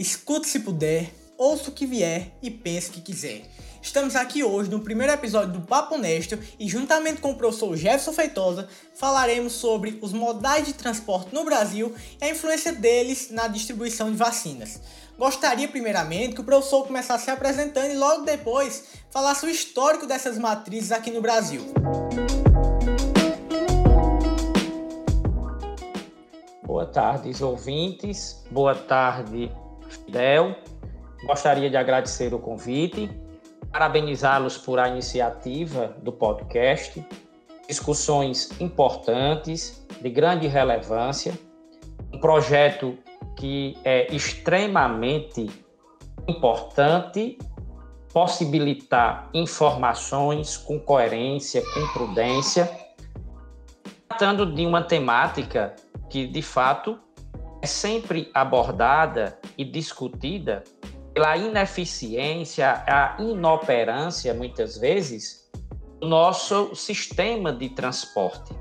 Escute se puder, ouça o que vier e pense o que quiser. Estamos aqui hoje no primeiro episódio do Papo Honesto e, juntamente com o professor Jefferson Feitosa, falaremos sobre os modais de transporte no Brasil e a influência deles na distribuição de vacinas. Gostaria, primeiramente, que o professor começasse se apresentando e, logo depois, falasse o histórico dessas matrizes aqui no Brasil. Boa tarde, ouvintes. Boa tarde, Fidel. Gostaria de agradecer o convite, parabenizá-los por a iniciativa do podcast. Discussões importantes, de grande relevância. Um projeto que é extremamente importante possibilitar informações com coerência, com prudência, tratando de uma temática que de fato é sempre abordada e discutida pela ineficiência, a inoperância, muitas vezes, do nosso sistema de transporte.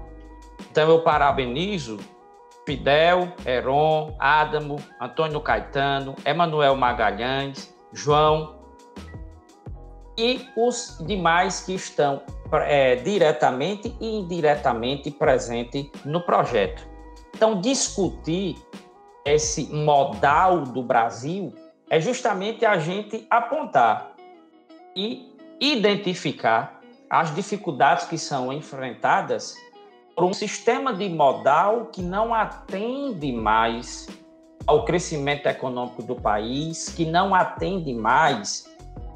Então, eu parabenizo Fidel, Heron, Adamo, Antônio Caetano, Emanuel Magalhães, João e os demais que estão é, diretamente e indiretamente presentes no projeto. Então, discutir esse modal do Brasil é justamente a gente apontar e identificar as dificuldades que são enfrentadas por um sistema de modal que não atende mais ao crescimento econômico do país, que não atende mais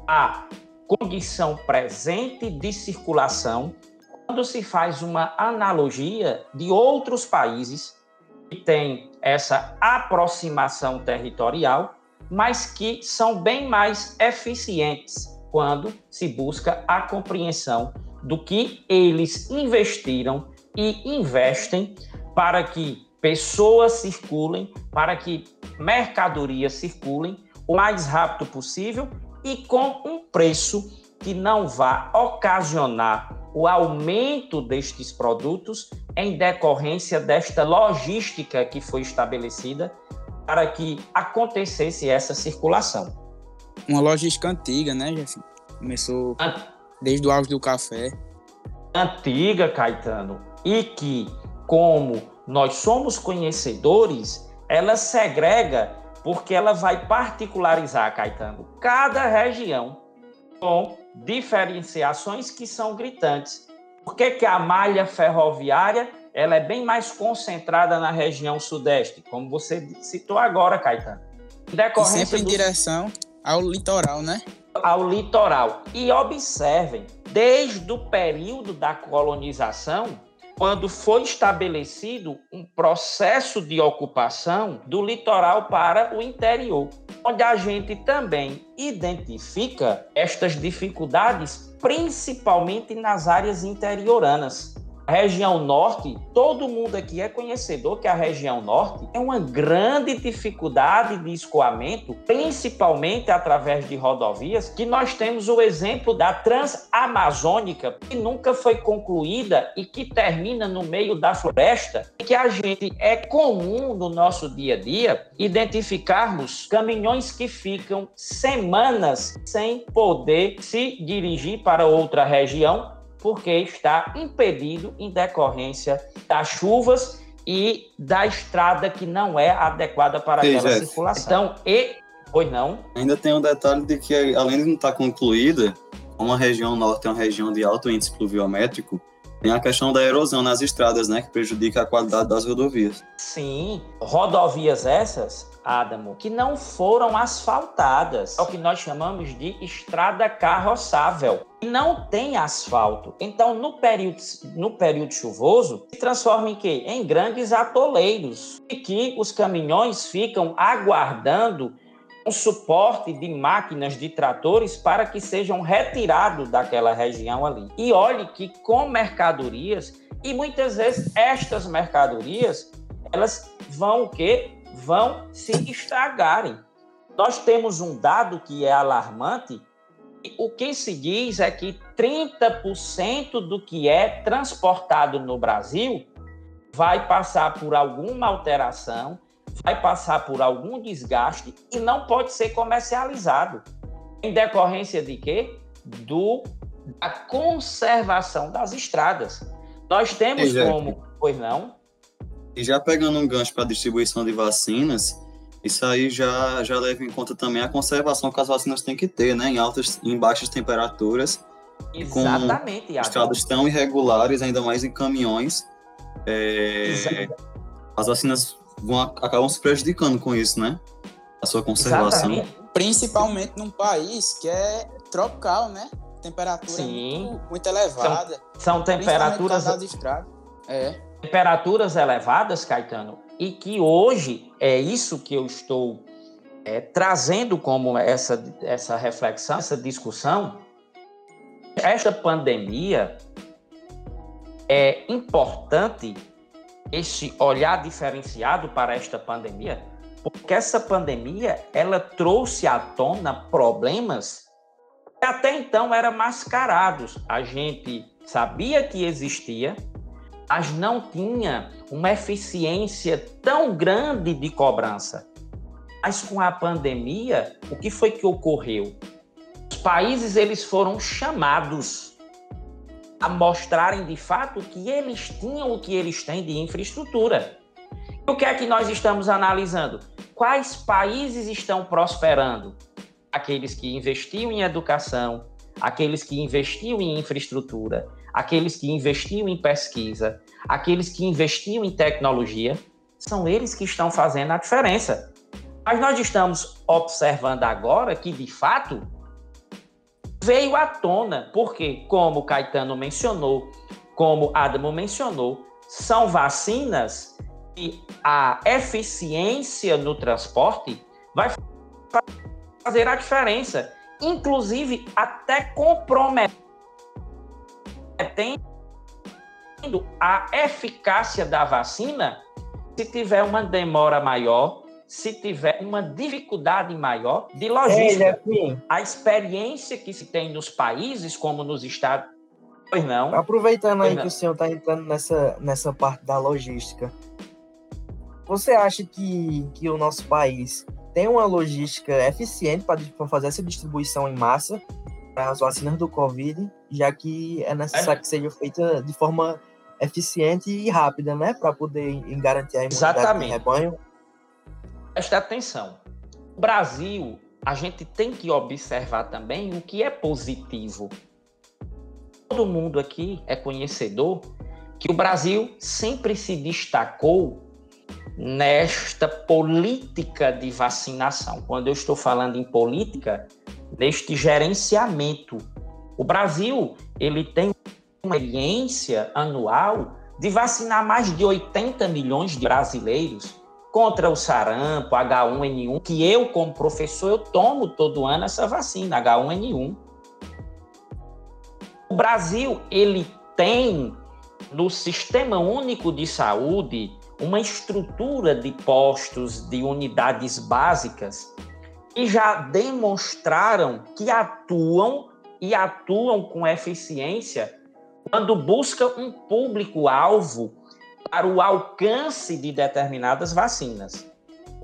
à condição presente de circulação, quando se faz uma analogia de outros países que têm essa aproximação territorial, mas que são bem mais eficientes quando se busca a compreensão do que eles investiram e investem para que pessoas circulem, para que mercadorias circulem o mais rápido possível e com um preço que não vá ocasionar o aumento destes produtos em decorrência desta logística que foi estabelecida para que acontecesse essa circulação. Uma logística antiga, né, Jeff? Começou desde o auge do café. Antiga, Caetano, e que, como nós somos conhecedores, ela segrega porque ela vai particularizar, Caetano, cada região com diferenciações que são gritantes. Por que, que a malha ferroviária ela é bem mais concentrada na região sudeste, como você citou agora, Caetano? E sempre em direção ao litoral, né? Ao litoral. E observem, desde o período da colonização, quando foi estabelecido um processo de ocupação do litoral para o interior, onde a gente também identifica estas dificuldades, principalmente nas áreas interioranas. A região norte, todo mundo aqui é conhecedor que a região norte é uma grande dificuldade de escoamento, principalmente através de rodovias, que nós temos o exemplo da Transamazônica, que nunca foi concluída e que termina no meio da floresta, que a gente é comum no nosso dia a dia identificarmos caminhões que ficam semanas sem poder se dirigir para outra região porque está impedido em decorrência das chuvas e da estrada que não é adequada para Ei, aquela circulação. Então, e pois não? Ainda tem um detalhe de que além de não estar concluída, como a região norte é uma região de alto índice pluviométrico, tem a questão da erosão nas estradas, né, que prejudica a qualidade das rodovias. Sim, rodovias essas Adamo, que não foram asfaltadas. É o que nós chamamos de estrada carroçável. Não tem asfalto. Então, no período, no período chuvoso, se transforma em quê? Em grandes atoleiros. E que os caminhões ficam aguardando um suporte de máquinas, de tratores, para que sejam retirados daquela região ali. E olhe que com mercadorias, e muitas vezes estas mercadorias, elas vão o quê? Vão se estragarem. Nós temos um dado que é alarmante. O que se diz é que 30% do que é transportado no Brasil vai passar por alguma alteração, vai passar por algum desgaste e não pode ser comercializado. Em decorrência de quê? Do, da conservação das estradas. Nós temos como. Pois não? E já pegando um gancho para a distribuição de vacinas, isso aí já, já leva em conta também a conservação que as vacinas têm que ter, né? Em altas, em baixas temperaturas. Exatamente. Com estradas tão irregulares, ainda mais em caminhões. É, as vacinas vão, acabam se prejudicando com isso, né? A sua conservação. Exatamente. Principalmente num país que é tropical, né? Temperatura muito, muito, elevada. São, são temperaturas. É. Temperaturas elevadas, Caetano, e que hoje é isso que eu estou é, trazendo como essa, essa reflexão, essa discussão. Esta pandemia é importante este olhar diferenciado para esta pandemia, porque essa pandemia ela trouxe à tona problemas que até então eram mascarados. A gente sabia que existia, mas não tinha uma eficiência tão grande de cobrança. Mas com a pandemia, o que foi que ocorreu? Os países eles foram chamados a mostrarem de fato que eles tinham o que eles têm de infraestrutura. E o que é que nós estamos analisando? Quais países estão prosperando? Aqueles que investiam em educação, aqueles que investiam em infraestrutura, aqueles que investiam em pesquisa, aqueles que investiam em tecnologia, são eles que estão fazendo a diferença. Mas nós estamos observando agora que, de fato, veio à tona, porque, como Caetano mencionou, como Adamo mencionou, são vacinas e a eficiência no transporte vai fazer a diferença, inclusive até comprometendo a eficácia da vacina se tiver uma demora maior se tiver uma dificuldade maior de logística. É, a experiência que se tem nos países, como nos Estados Pois não. Aproveitando aí que o senhor está entrando nessa, nessa parte da logística, você acha que, que o nosso país tem uma logística eficiente para fazer essa distribuição em massa para as vacinas do Covid, já que é necessário é. que seja feita de forma eficiente e rápida, né? Para poder garantir a imunidade Exatamente. do rebanho preste atenção. O Brasil, a gente tem que observar também o que é positivo. Todo mundo aqui é conhecedor que o Brasil sempre se destacou nesta política de vacinação. Quando eu estou falando em política, neste gerenciamento. O Brasil, ele tem uma experiência anual de vacinar mais de 80 milhões de brasileiros contra o sarampo, H1N1, que eu, como professor, eu tomo todo ano essa vacina, H1N1. O Brasil, ele tem no Sistema Único de Saúde uma estrutura de postos, de unidades básicas, que já demonstraram que atuam e atuam com eficiência quando busca um público-alvo para o alcance de determinadas vacinas.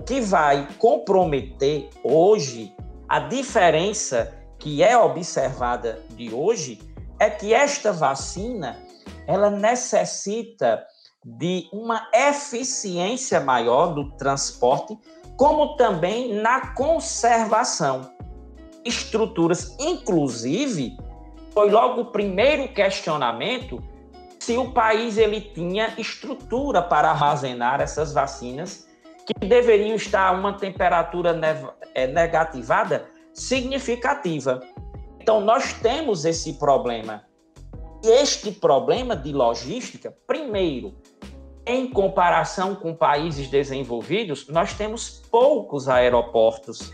Que vai comprometer hoje a diferença que é observada de hoje é que esta vacina ela necessita de uma eficiência maior do transporte, como também na conservação. Estruturas, inclusive, foi logo o primeiro questionamento se o país ele tinha estrutura para armazenar essas vacinas que deveriam estar a uma temperatura é, negativada significativa. Então nós temos esse problema. E este problema de logística, primeiro, em comparação com países desenvolvidos, nós temos poucos aeroportos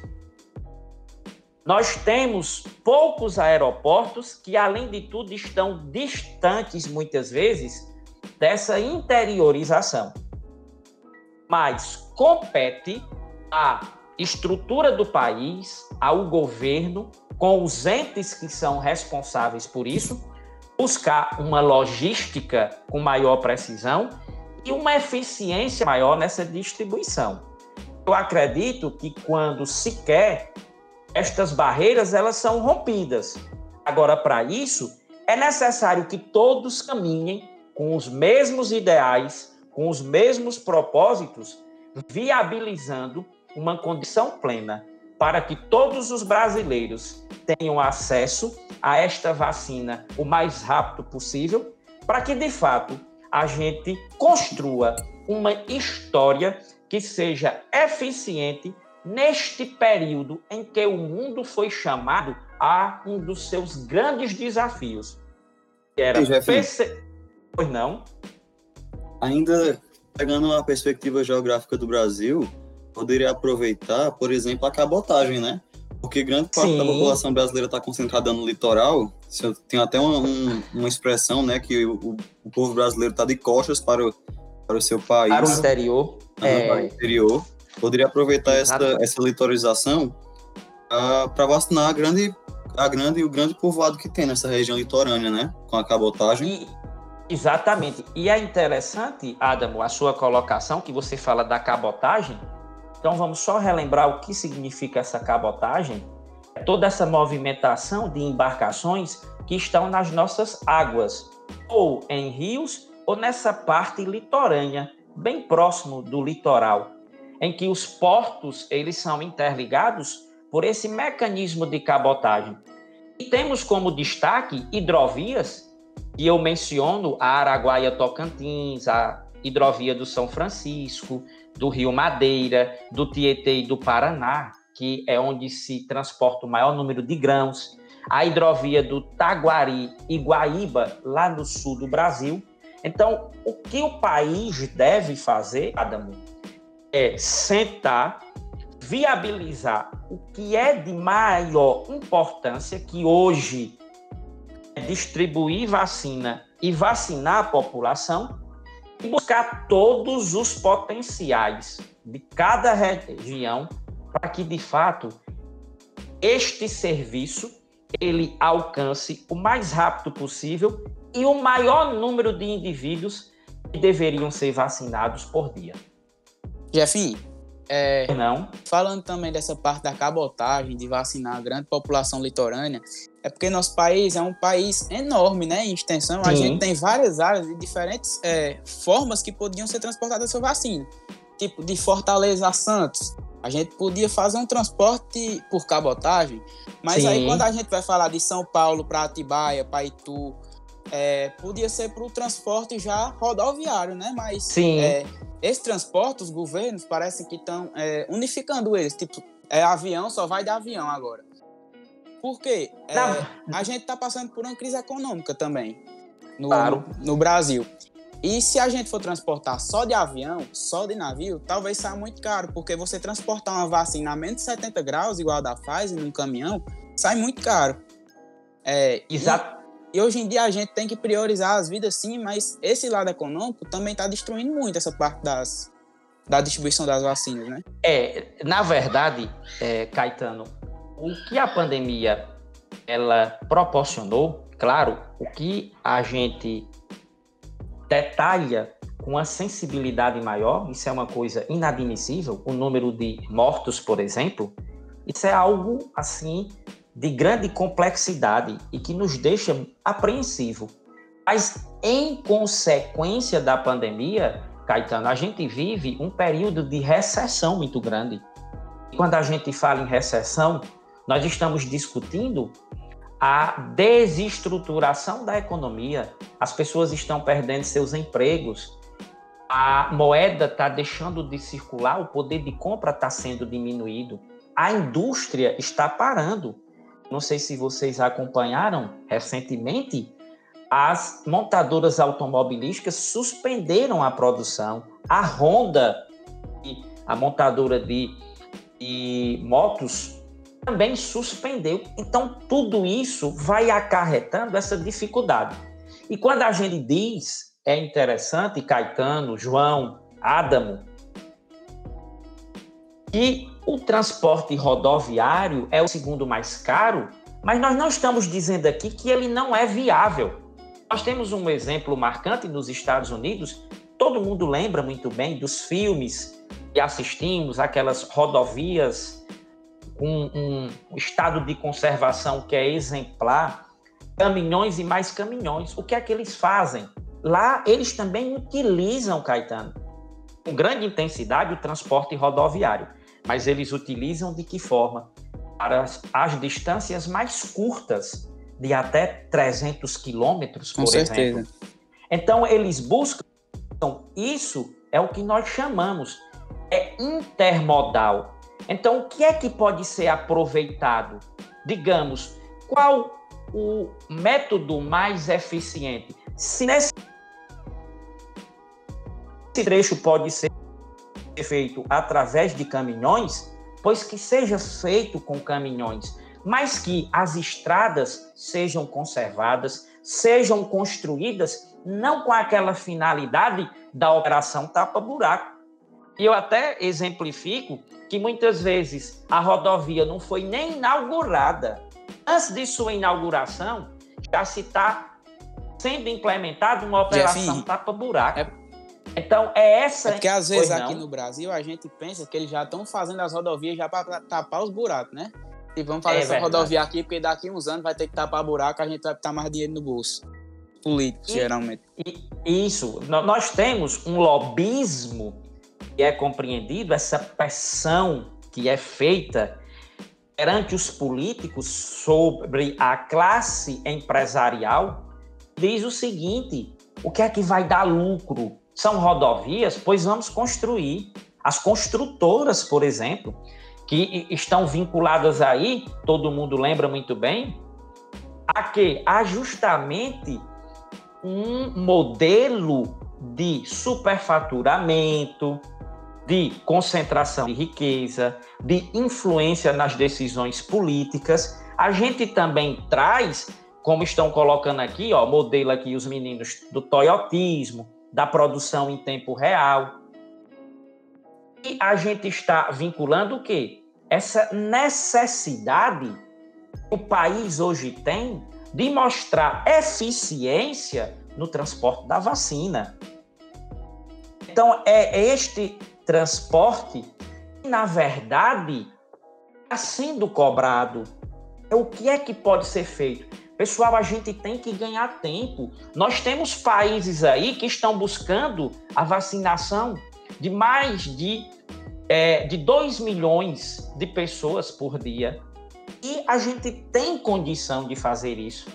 nós temos poucos aeroportos que, além de tudo, estão distantes, muitas vezes, dessa interiorização. Mas compete à estrutura do país, ao governo, com os entes que são responsáveis por isso, buscar uma logística com maior precisão e uma eficiência maior nessa distribuição. Eu acredito que quando se quer, estas barreiras elas são rompidas. Agora, para isso, é necessário que todos caminhem com os mesmos ideais, com os mesmos propósitos, viabilizando uma condição plena para que todos os brasileiros tenham acesso a esta vacina o mais rápido possível, para que de fato a gente construa uma história que seja eficiente neste período em que o mundo foi chamado a um dos seus grandes desafios. Que era perce... Pois não? Ainda pegando uma perspectiva geográfica do Brasil, poderia aproveitar, por exemplo, a cabotagem, né? Porque grande parte Sim. da população brasileira está concentrada no litoral. Tem até uma, um, uma expressão, né, que o, o povo brasileiro está de costas para o, para o seu país. Para o interior. É... Para o interior. Poderia aproveitar essa, essa litoralização uh, para vacinar a grande, a grande, o grande povoado que tem nessa região litorânea, né? Com a cabotagem. E, exatamente. E é interessante, Adamo, a sua colocação, que você fala da cabotagem. Então vamos só relembrar o que significa essa cabotagem. É toda essa movimentação de embarcações que estão nas nossas águas, ou em rios, ou nessa parte litorânea, bem próximo do litoral, em que os portos eles são interligados por esse mecanismo de cabotagem. E temos como destaque hidrovias, e eu menciono a Araguaia Tocantins, a hidrovia do São Francisco, do Rio Madeira, do Tietê e do Paraná, que é onde se transporta o maior número de grãos, a hidrovia do Taguari e Guaíba, lá no sul do Brasil, então, o que o país deve fazer, Adamo, é sentar, viabilizar o que é de maior importância, que hoje é distribuir vacina e vacinar a população, e buscar todos os potenciais de cada região para que, de fato, este serviço ele alcance o mais rápido possível e o maior número de indivíduos que deveriam ser vacinados por dia. Jeff, é, não. falando também dessa parte da cabotagem, de vacinar a grande população litorânea, é porque nosso país é um país enorme, né, em extensão. Sim. A gente tem várias áreas de diferentes é, formas que podiam ser transportadas essa vacina. Tipo, de Fortaleza a Santos, a gente podia fazer um transporte por cabotagem, mas Sim. aí quando a gente vai falar de São Paulo para Atibaia, para Itu, é, podia ser para o transporte já rodoviário, né? Mas Sim. É, esse transporte, os governos parecem que estão é, unificando eles. Tipo, é avião, só vai de avião agora. Por quê? É, a gente está passando por uma crise econômica também no, claro. no Brasil. E se a gente for transportar só de avião, só de navio, talvez saia muito caro, porque você transportar uma vacina a menos de 70 graus, igual a da Pfizer, num caminhão, sai muito caro. É, Exato. E hoje em dia a gente tem que priorizar as vidas sim, mas esse lado econômico também está destruindo muito essa parte das, da distribuição das vacinas, né? É, na verdade, é, Caetano, o que a pandemia ela proporcionou, claro, o que a gente detalha com uma sensibilidade maior, isso é uma coisa inadmissível, o número de mortos, por exemplo, isso é algo assim de grande complexidade e que nos deixa apreensivo. Mas, em consequência da pandemia, Caetano, a gente vive um período de recessão muito grande. E quando a gente fala em recessão, nós estamos discutindo a desestruturação da economia. As pessoas estão perdendo seus empregos, a moeda está deixando de circular, o poder de compra está sendo diminuído, a indústria está parando. Não sei se vocês acompanharam recentemente, as montadoras automobilísticas suspenderam a produção. A Honda, a montadora de, de motos, também suspendeu. Então, tudo isso vai acarretando essa dificuldade. E quando a gente diz, é interessante, Caetano, João, Adamo, que o transporte rodoviário é o segundo mais caro, mas nós não estamos dizendo aqui que ele não é viável. Nós temos um exemplo marcante nos Estados Unidos, todo mundo lembra muito bem dos filmes e assistimos, aquelas rodovias com um estado de conservação que é exemplar, caminhões e mais caminhões. O que é que eles fazem? Lá eles também utilizam, Caetano, com grande intensidade o transporte rodoviário, mas eles utilizam de que forma? Para as, as distâncias mais curtas, de até 300 quilômetros, por certeza. exemplo. Então, eles buscam isso, é o que nós chamamos, é intermodal. Então, o que é que pode ser aproveitado? Digamos, qual o método mais eficiente? Se nesse trecho pode ser feito através de caminhões, pois que seja feito com caminhões, mas que as estradas sejam conservadas, sejam construídas não com aquela finalidade da operação tapa-buraco. E eu até exemplifico que muitas vezes a rodovia não foi nem inaugurada. Antes de sua inauguração, já se está sendo implementada uma operação tapa-buraco. É... Então, é essa. É porque às vezes aqui no Brasil a gente pensa que eles já estão fazendo as rodovias já para tapar os buracos, né? E vamos fazer é essa verdade. rodovia aqui, porque daqui uns anos vai ter que tapar buraco, a gente vai botar mais dinheiro no bolso. Político, e, geralmente. E, isso. Nós temos um lobismo que é compreendido, essa pressão que é feita perante os políticos sobre a classe empresarial, diz o seguinte: o que é que vai dar lucro? São rodovias? Pois vamos construir. As construtoras, por exemplo, que estão vinculadas aí, todo mundo lembra muito bem, a que? A justamente um modelo de superfaturamento, de concentração de riqueza, de influência nas decisões políticas. A gente também traz, como estão colocando aqui, ó, modelo aqui os meninos do toyotismo, da produção em tempo real. E a gente está vinculando o quê? Essa necessidade que o país hoje tem de mostrar eficiência no transporte da vacina. Então, é este transporte que, na verdade, está sendo cobrado. O que é que pode ser feito? Pessoal, a gente tem que ganhar tempo. Nós temos países aí que estão buscando a vacinação de mais de, é, de 2 milhões de pessoas por dia. E a gente tem condição de fazer isso.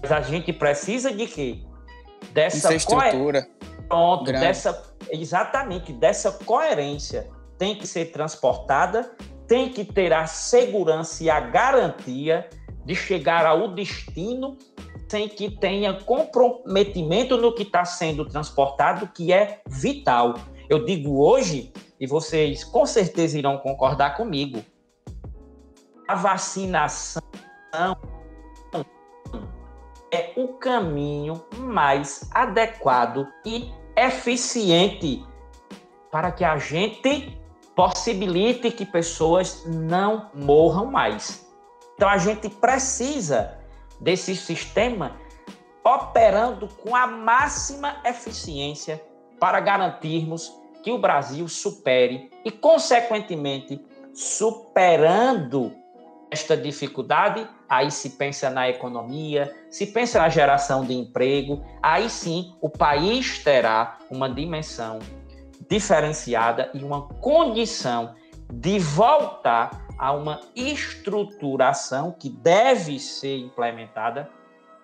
Mas a gente precisa de quê? Dessa estrutura. Pronto, grande. dessa exatamente dessa coerência tem que ser transportada, tem que ter a segurança e a garantia de chegar ao destino sem que tenha comprometimento no que está sendo transportado, que é vital. Eu digo hoje, e vocês com certeza irão concordar comigo, a vacinação é o caminho mais adequado e eficiente para que a gente possibilite que pessoas não morram mais. Então a gente precisa desse sistema operando com a máxima eficiência para garantirmos que o Brasil supere e, consequentemente, superando esta dificuldade, aí se pensa na economia, se pensa na geração de emprego, aí sim o país terá uma dimensão diferenciada e uma condição de voltar a uma estruturação que deve ser implementada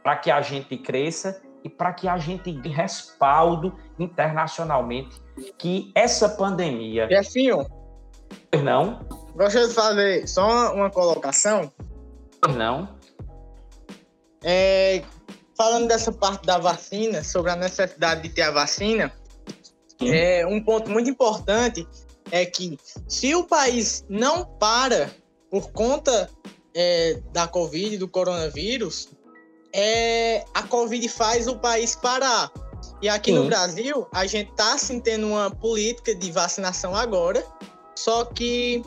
para que a gente cresça e para que a gente dê respaldo internacionalmente que essa pandemia. Jefinho. Não. Gostaria de fazer só uma, uma colocação. Não. É, falando dessa parte da vacina, sobre a necessidade de ter a vacina, Sim. é um ponto muito importante é que se o país não para por conta é, da Covid, do coronavírus, é, a Covid faz o país parar. E aqui no Brasil, a gente está sim tendo uma política de vacinação agora, só que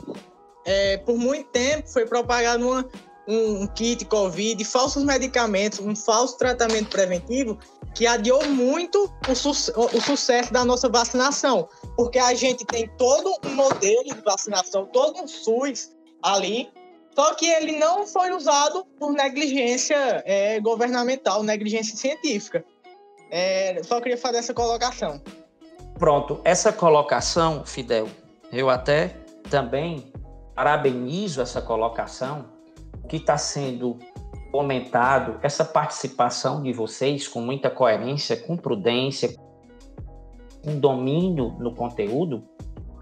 é, por muito tempo foi propagada uma, um, kit Covid, falsos medicamentos, um falso tratamento preventivo que adiou muito o, su o, sucesso da nossa vacinação, porque a gente tem todo um modelo de vacinação, todo um SUS ali, só que ele não foi usado por negligência é, governamental, negligência científica. É, só queria fazer essa colocação. Pronto, essa colocação, Fidel, eu até também parabenizo essa colocação, que está sendo comentado, essa participação de vocês com muita coerência, com prudência, com domínio no conteúdo,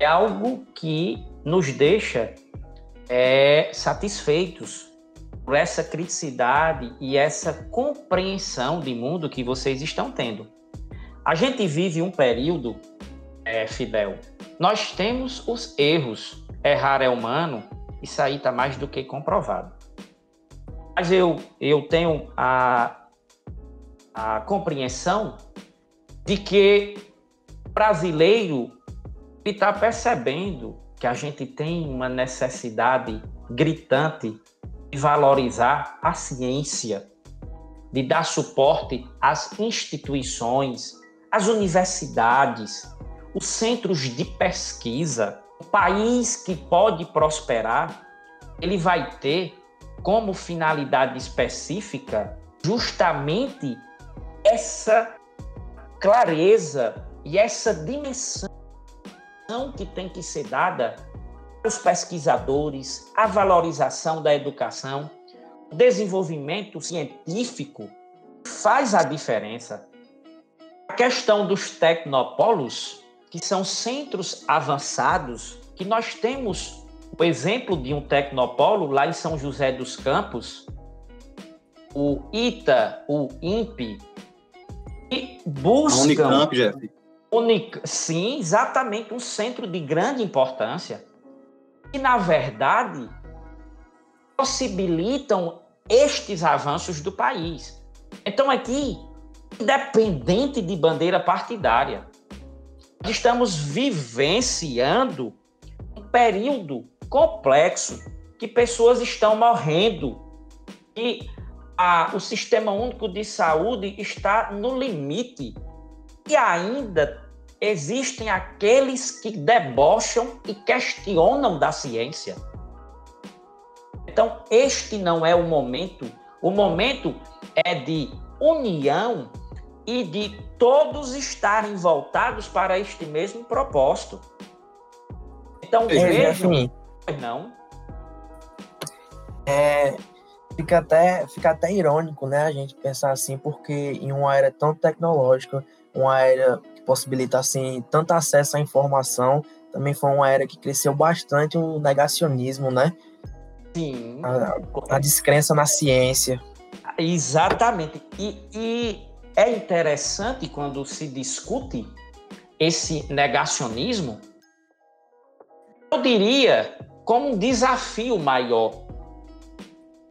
é algo que nos deixa é, satisfeitos por essa criticidade e essa compreensão de mundo que vocês estão tendo. A gente vive um período, é, Fidel, nós temos os erros. Errar é humano, isso aí está mais do que comprovado. Mas eu, eu tenho a, a compreensão de que o brasileiro está percebendo que a gente tem uma necessidade gritante de valorizar a ciência, de dar suporte às instituições, às universidades, os centros de pesquisa. O país que pode prosperar, ele vai ter como finalidade específica justamente essa clareza e essa dimensão que tem que ser dada aos pesquisadores, a valorização da educação, o desenvolvimento científico faz a diferença. A questão dos tecnopolos, que são centros avançados, que nós temos o exemplo de um tecnopolo lá em São José dos Campos, o ITA, o INPE, e buscam... A Unicamp, Jeff. Unic... Sim, exatamente, um centro de grande importância. E, na verdade, possibilitam estes avanços do país. Então, aqui, independente de bandeira partidária, estamos vivenciando um período complexo, que pessoas estão morrendo, que a, o Sistema Único de Saúde está no limite. E ainda existem aqueles que debocham e questionam da ciência. Então, este não é o momento. O momento é de união e de todos estarem voltados para este mesmo propósito. Então, é, vejam, assim, não. É, fica até, fica até irônico, né, a gente pensar assim, porque em uma era tão tecnológica, uma era que possibilita assim tanto acesso à informação, também foi uma era que cresceu bastante o negacionismo, né? Sim. A, a descrença na ciência. Exatamente. E, e é interessante quando se discute esse negacionismo, eu diria como um desafio maior.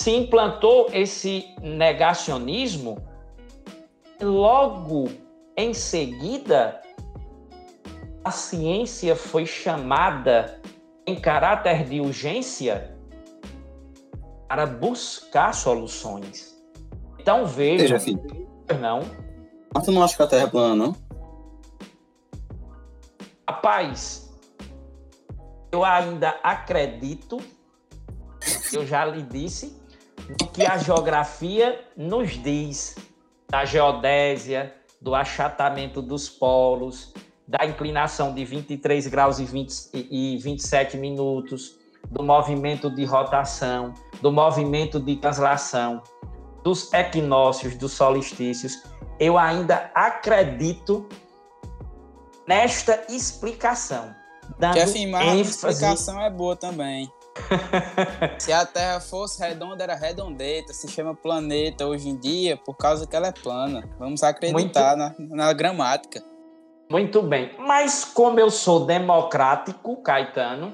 Se implantou esse negacionismo, logo em seguida, a ciência foi chamada em caráter de urgência para buscar soluções. Então veja, assim, não. Mas tu não acha que a Terra é plana, não? Rapaz, eu ainda acredito, eu já lhe disse, que a geografia nos diz da geodésia, do achatamento dos polos, da inclinação de 23 graus e, 20, e 27 minutos, do movimento de rotação, do movimento de translação, dos equinócios, dos solstícios. Eu ainda acredito nesta explicação dando que afirmar ênfase... a explicação é boa também. se a Terra fosse redonda, era redondeta. Se chama planeta hoje em dia por causa que ela é plana. Vamos acreditar Muito... na, na gramática. Muito bem. Mas como eu sou democrático, Caetano,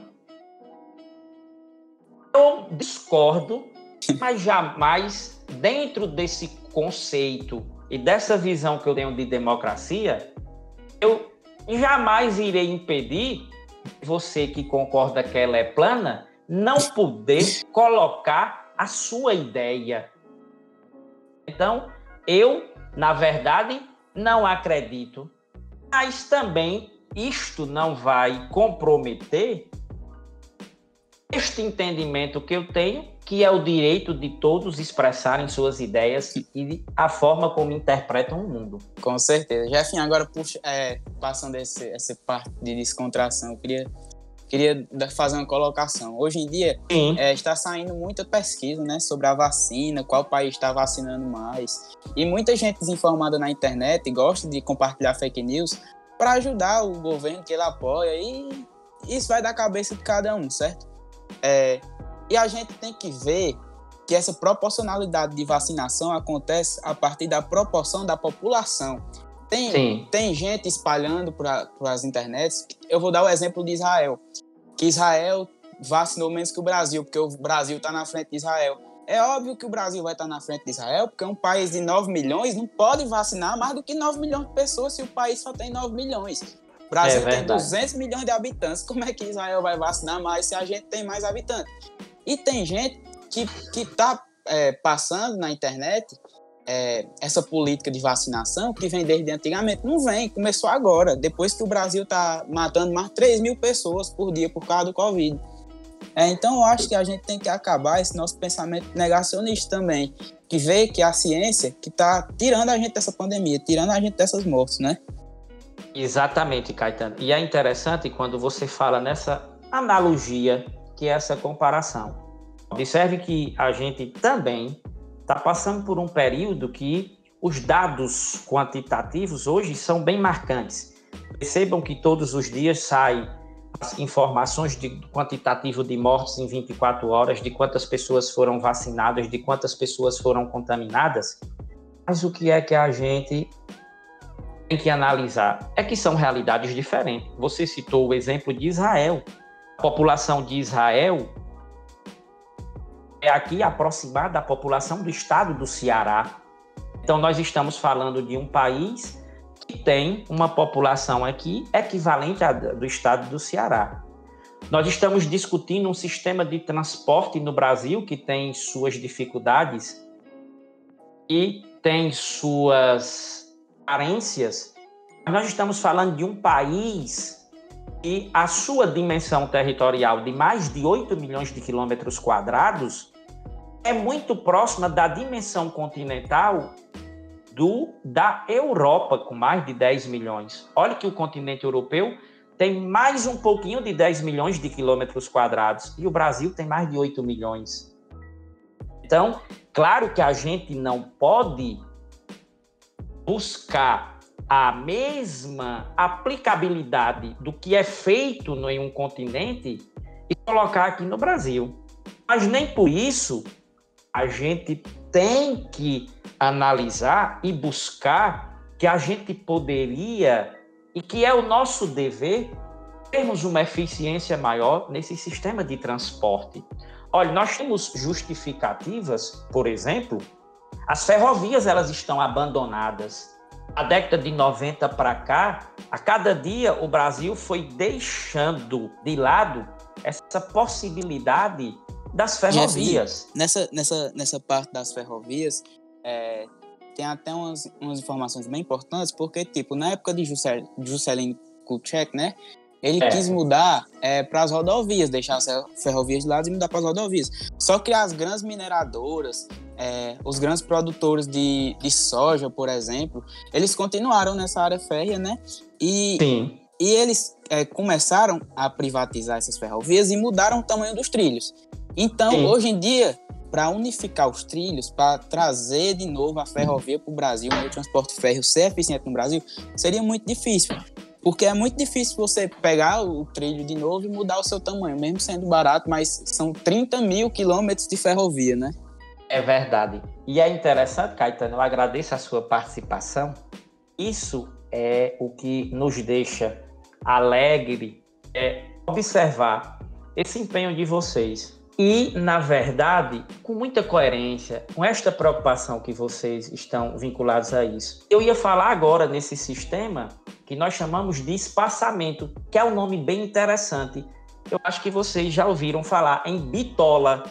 eu discordo, mas jamais dentro desse conceito e dessa visão que eu tenho de democracia, eu jamais irei impedir você que concorda que ela é plana, não poder colocar a sua ideia. Então, eu, na verdade, não acredito, mas também isto não vai comprometer este entendimento que eu tenho, que é o direito de todos expressarem suas ideias e a forma como interpretam o mundo. Com certeza. Jefinho, agora puxa, é, passando esse, essa parte de descontração, eu queria, queria fazer uma colocação. Hoje em dia é, está saindo muita pesquisa né, sobre a vacina, qual país está vacinando mais. E muita gente desinformada na internet gosta de compartilhar fake news para ajudar o governo que ele apoia e isso vai da cabeça de cada um, certo? É, e a gente tem que ver que essa proporcionalidade de vacinação acontece a partir da proporção da população. Tem, tem gente espalhando para as internets. Eu vou dar o exemplo de Israel, que Israel vacinou menos que o Brasil, porque o Brasil está na frente de Israel. É óbvio que o Brasil vai estar tá na frente de Israel, porque um país de 9 milhões não pode vacinar mais do que 9 milhões de pessoas se o país só tem 9 milhões. O Brasil é tem 200 milhões de habitantes. Como é que Israel vai vacinar mais se a gente tem mais habitantes? E tem gente que, que tá é, passando na internet é, essa política de vacinação que vem desde antigamente. Não vem, começou agora, depois que o Brasil está matando mais 3 mil pessoas por dia por causa do Covid. É, então eu acho que a gente tem que acabar esse nosso pensamento negacionista também, que vê que a ciência que está tirando a gente dessa pandemia, tirando a gente dessas mortes, né? Exatamente, Caetano. E é interessante quando você fala nessa analogia, que é essa comparação. Observe que a gente também está passando por um período que os dados quantitativos hoje são bem marcantes. Percebam que todos os dias sai as informações de quantitativo de mortes em 24 horas, de quantas pessoas foram vacinadas, de quantas pessoas foram contaminadas. Mas o que é que a gente tem que analisar é que são realidades diferentes. Você citou o exemplo de Israel. A população de Israel é aqui aproximada da população do estado do Ceará. Então, nós estamos falando de um país que tem uma população aqui equivalente à do estado do Ceará. Nós estamos discutindo um sistema de transporte no Brasil que tem suas dificuldades e tem suas carências, nós estamos falando de um país que a sua dimensão territorial de mais de 8 milhões de quilômetros quadrados é muito próxima da dimensão continental do da Europa, com mais de 10 milhões. Olha que o continente europeu tem mais um pouquinho de 10 milhões de quilômetros quadrados e o Brasil tem mais de 8 milhões. Então, claro que a gente não pode buscar a mesma aplicabilidade do que é feito em um continente e colocar aqui no Brasil. Mas nem por isso a gente tem que analisar e buscar que a gente poderia e que é o nosso dever termos uma eficiência maior nesse sistema de transporte. Olha, nós temos justificativas, por exemplo, as ferrovias elas estão abandonadas. A década de 90 para cá, a cada dia o Brasil foi deixando de lado essa possibilidade das ferrovias. nessa, nessa, nessa parte das ferrovias, é, tem até umas, umas informações bem importantes, porque, tipo, na época de Juscelino Kubitschek, né, ele é. quis mudar é, para as rodovias, deixar as ferrovias de lado e mudar para as rodovias. Só que as grandes mineradoras, é, os grandes produtores de, de soja, por exemplo, eles continuaram nessa área férrea, né? E, Sim. e eles é, começaram a privatizar essas ferrovias e mudaram o tamanho dos trilhos. Então, Sim. hoje em dia, para unificar os trilhos, para trazer de novo a ferrovia para o Brasil, o transporte férreo ser eficiente no Brasil, seria muito difícil. Porque é muito difícil você pegar o trilho de novo e mudar o seu tamanho, mesmo sendo barato, mas são 30 mil quilômetros de ferrovia, né? É verdade. E é interessante, Caetano, eu agradeço a sua participação. Isso é o que nos deixa alegre, é observar esse empenho de vocês. E, na verdade, com muita coerência, com esta preocupação que vocês estão vinculados a isso. Eu ia falar agora nesse sistema que nós chamamos de espaçamento, que é um nome bem interessante. Eu acho que vocês já ouviram falar em bitola,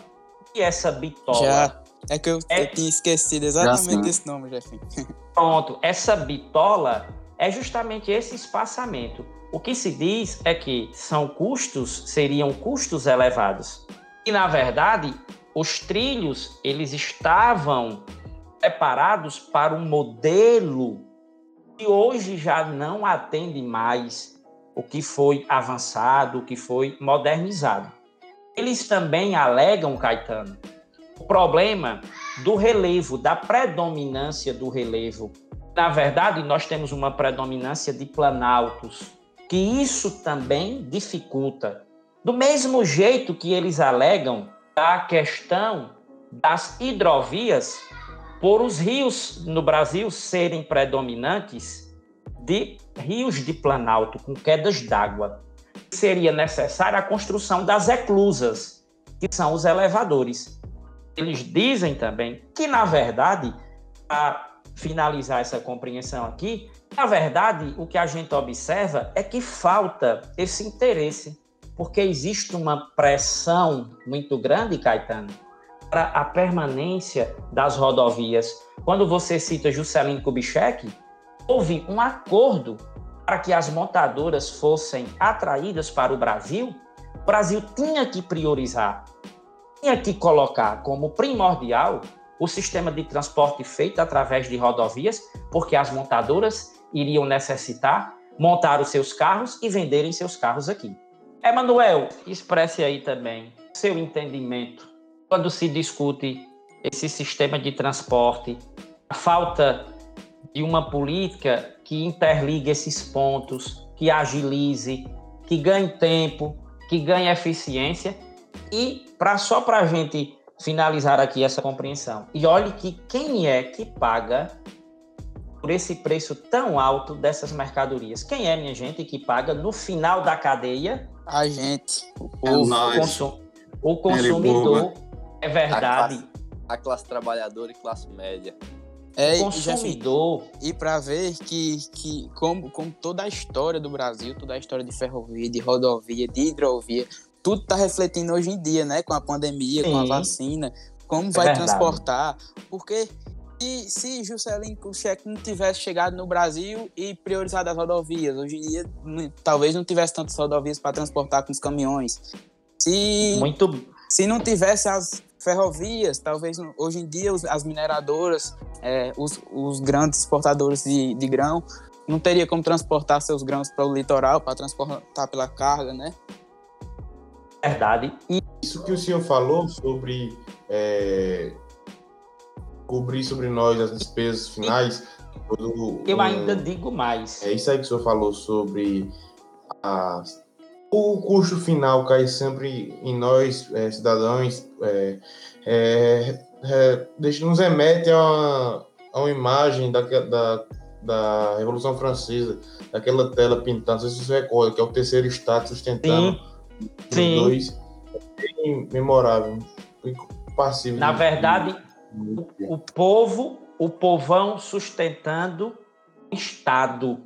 E essa bitola? Já. É que eu, é... eu tinha esquecido exatamente esse nome, Jefinho. Pronto. Essa bitola é justamente esse espaçamento. O que se diz é que são custos, seriam custos elevados. E, na verdade, os trilhos, eles estavam preparados para um modelo que hoje já não atende mais o que foi avançado, o que foi modernizado. Eles também alegam, Caetano, o problema do relevo, da predominância do relevo. Na verdade, nós temos uma predominância de planaltos, que isso também dificulta. Do mesmo jeito que eles alegam a questão das hidrovias, por os rios no Brasil serem predominantes de rios de planalto com quedas d'água, seria necessária a construção das eclusas, que são os elevadores. Eles dizem também que, na verdade, para finalizar essa compreensão aqui, na verdade, o que a gente observa é que falta esse interesse, porque existe uma pressão muito grande, Caetano, para a permanência das rodovias. Quando você cita Juscelino Kubitschek, houve um acordo para que as montadoras fossem atraídas para o Brasil. O Brasil tinha que priorizar, tinha que colocar como primordial o sistema de transporte feito através de rodovias, porque as montadoras iriam necessitar montar os seus carros e venderem seus carros aqui. Emanuel, expresse aí também seu entendimento quando se discute esse sistema de transporte, a falta de uma política que interligue esses pontos, que agilize, que ganhe tempo, que ganhe eficiência e para só para a gente finalizar aqui essa compreensão. E olhe que quem é que paga por esse preço tão alto dessas mercadorias? Quem é, minha gente, que paga no final da cadeia? A gente, o, é o, consum, o consumidor é verdade. A classe, a classe trabalhadora e classe média. É, consumidor. E para ver que, que como, como toda a história do Brasil, toda a história de ferrovia, de rodovia, de hidrovia, tudo está refletindo hoje em dia, né? Com a pandemia, Sim. com a vacina, como é vai transportar. Porque se, se Juscelino Kubitschek não tivesse chegado no Brasil e priorizado as rodovias, hoje em dia talvez não tivesse tantas rodovias para transportar com os caminhões. Se, Muito... se não tivesse as ferrovias, talvez hoje em dia as mineradoras, é, os, os, grandes exportadores de, de grão, não teria como transportar seus grãos para o litoral, para transportar pela carga, né? Verdade. E... Isso que o senhor falou sobre é, cobrir sobre nós as despesas finais. Do, Eu ainda digo mais. É isso aí que o senhor falou sobre as o custo final cai sempre em nós, é, cidadãos, é, é, é, nos remete a uma, a uma imagem da, da, da Revolução Francesa, daquela tela pintada, não sei se você recorda, que é o terceiro estado sustentando Sim. Os Sim. dois. É memorável, passivo. Na verdade, o, o povo, o povão sustentando o Estado,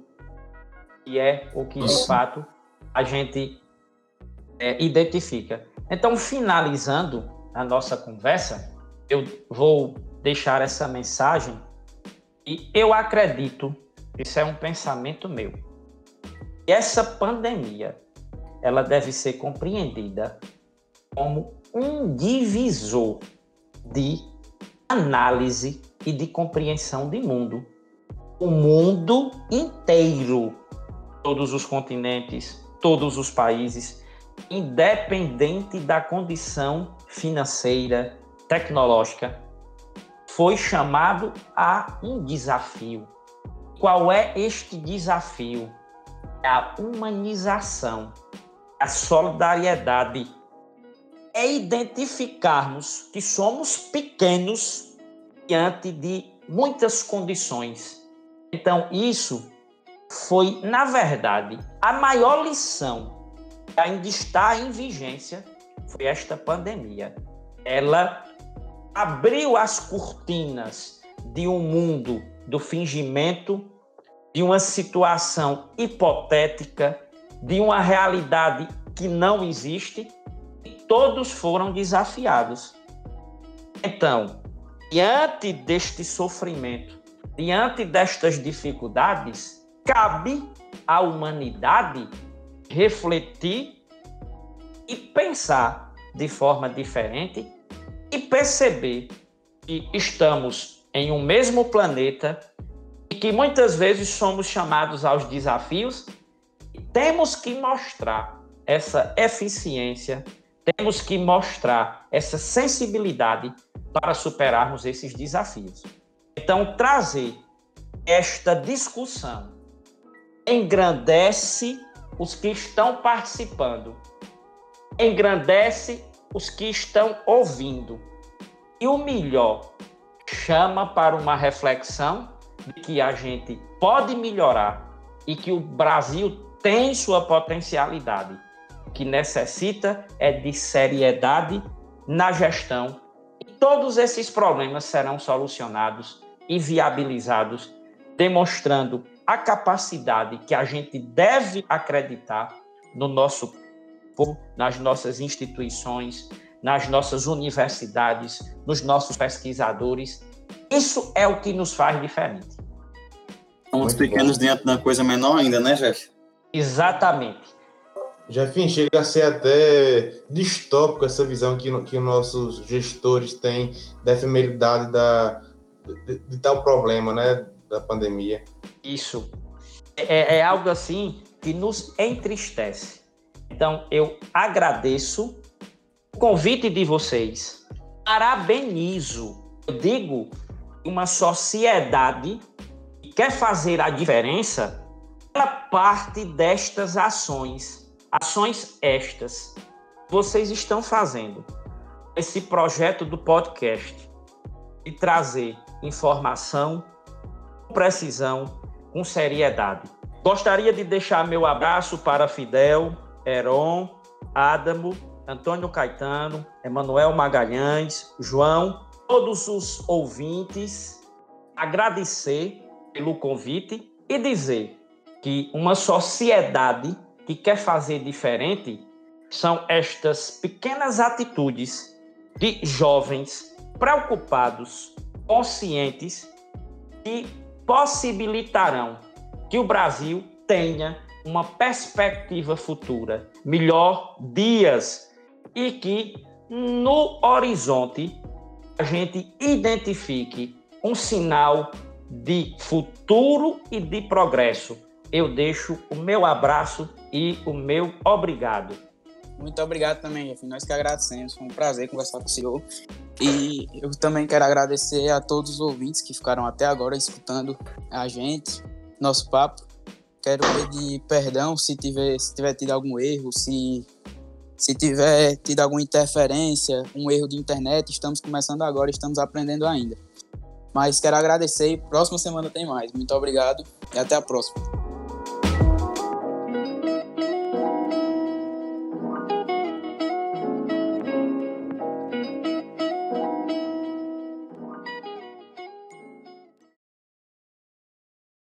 que é o que de fato a gente é, identifica. Então, finalizando a nossa conversa, eu vou deixar essa mensagem e eu acredito, isso é um pensamento meu, que essa pandemia ela deve ser compreendida como um divisor de análise e de compreensão de mundo. O mundo inteiro, todos os continentes, todos os países, independente da condição financeira, tecnológica, foi chamado a um desafio. Qual é este desafio? É a humanização, a solidariedade. É identificarmos que somos pequenos diante de muitas condições. Então, isso foi, na verdade, a maior lição que ainda está em vigência foi esta pandemia. Ela abriu as cortinas de um mundo do fingimento, de uma situação hipotética, de uma realidade que não existe, e todos foram desafiados. Então, diante deste sofrimento, diante destas dificuldades, cabe à humanidade refletir e pensar de forma diferente e perceber que estamos em um mesmo planeta e que muitas vezes somos chamados aos desafios temos que mostrar essa eficiência, temos que mostrar essa sensibilidade para superarmos esses desafios. Então, trazer esta discussão engrandece os que estão participando, engrandece os que estão ouvindo. E o melhor, chama para uma reflexão de que a gente pode melhorar e que o Brasil tem sua potencialidade. O que necessita é de seriedade na gestão e todos esses problemas serão solucionados e viabilizados, demonstrando a capacidade que a gente deve acreditar no nosso povo, nas nossas instituições, nas nossas universidades, nos nossos pesquisadores. Isso é o que nos faz diferente. Somos pequenos diante da coisa menor ainda, né, Jeff? Exatamente. Jeff, chega a ser até distópico essa visão que, que nossos gestores têm da efemeridade da, de, de tal problema, né, da pandemia. Isso. É, é algo assim que nos entristece. Então, eu agradeço o convite de vocês. Parabenizo. Eu digo uma sociedade que quer fazer a diferença, ela parte destas ações. Ações estas vocês estão fazendo. Esse projeto do podcast de trazer informação com precisão, com seriedade. Gostaria de deixar meu abraço para Fidel, Heron, Adamo, Antônio Caetano, Emanuel Magalhães, João, todos os ouvintes, agradecer pelo convite e dizer que uma sociedade que quer fazer diferente são estas pequenas atitudes de jovens preocupados, conscientes e possibilitarão que o Brasil tenha uma perspectiva futura, melhor dias e que no horizonte a gente identifique um sinal de futuro e de progresso. Eu deixo o meu abraço e o meu obrigado. Muito obrigado também, Jeff. Nós que agradecemos. Foi um prazer conversar com o senhor. E eu também quero agradecer a todos os ouvintes que ficaram até agora escutando a gente, nosso papo. Quero pedir perdão se tiver, se tiver tido algum erro, se, se tiver tido alguma interferência, um erro de internet. Estamos começando agora, estamos aprendendo ainda. Mas quero agradecer próxima semana tem mais. Muito obrigado e até a próxima.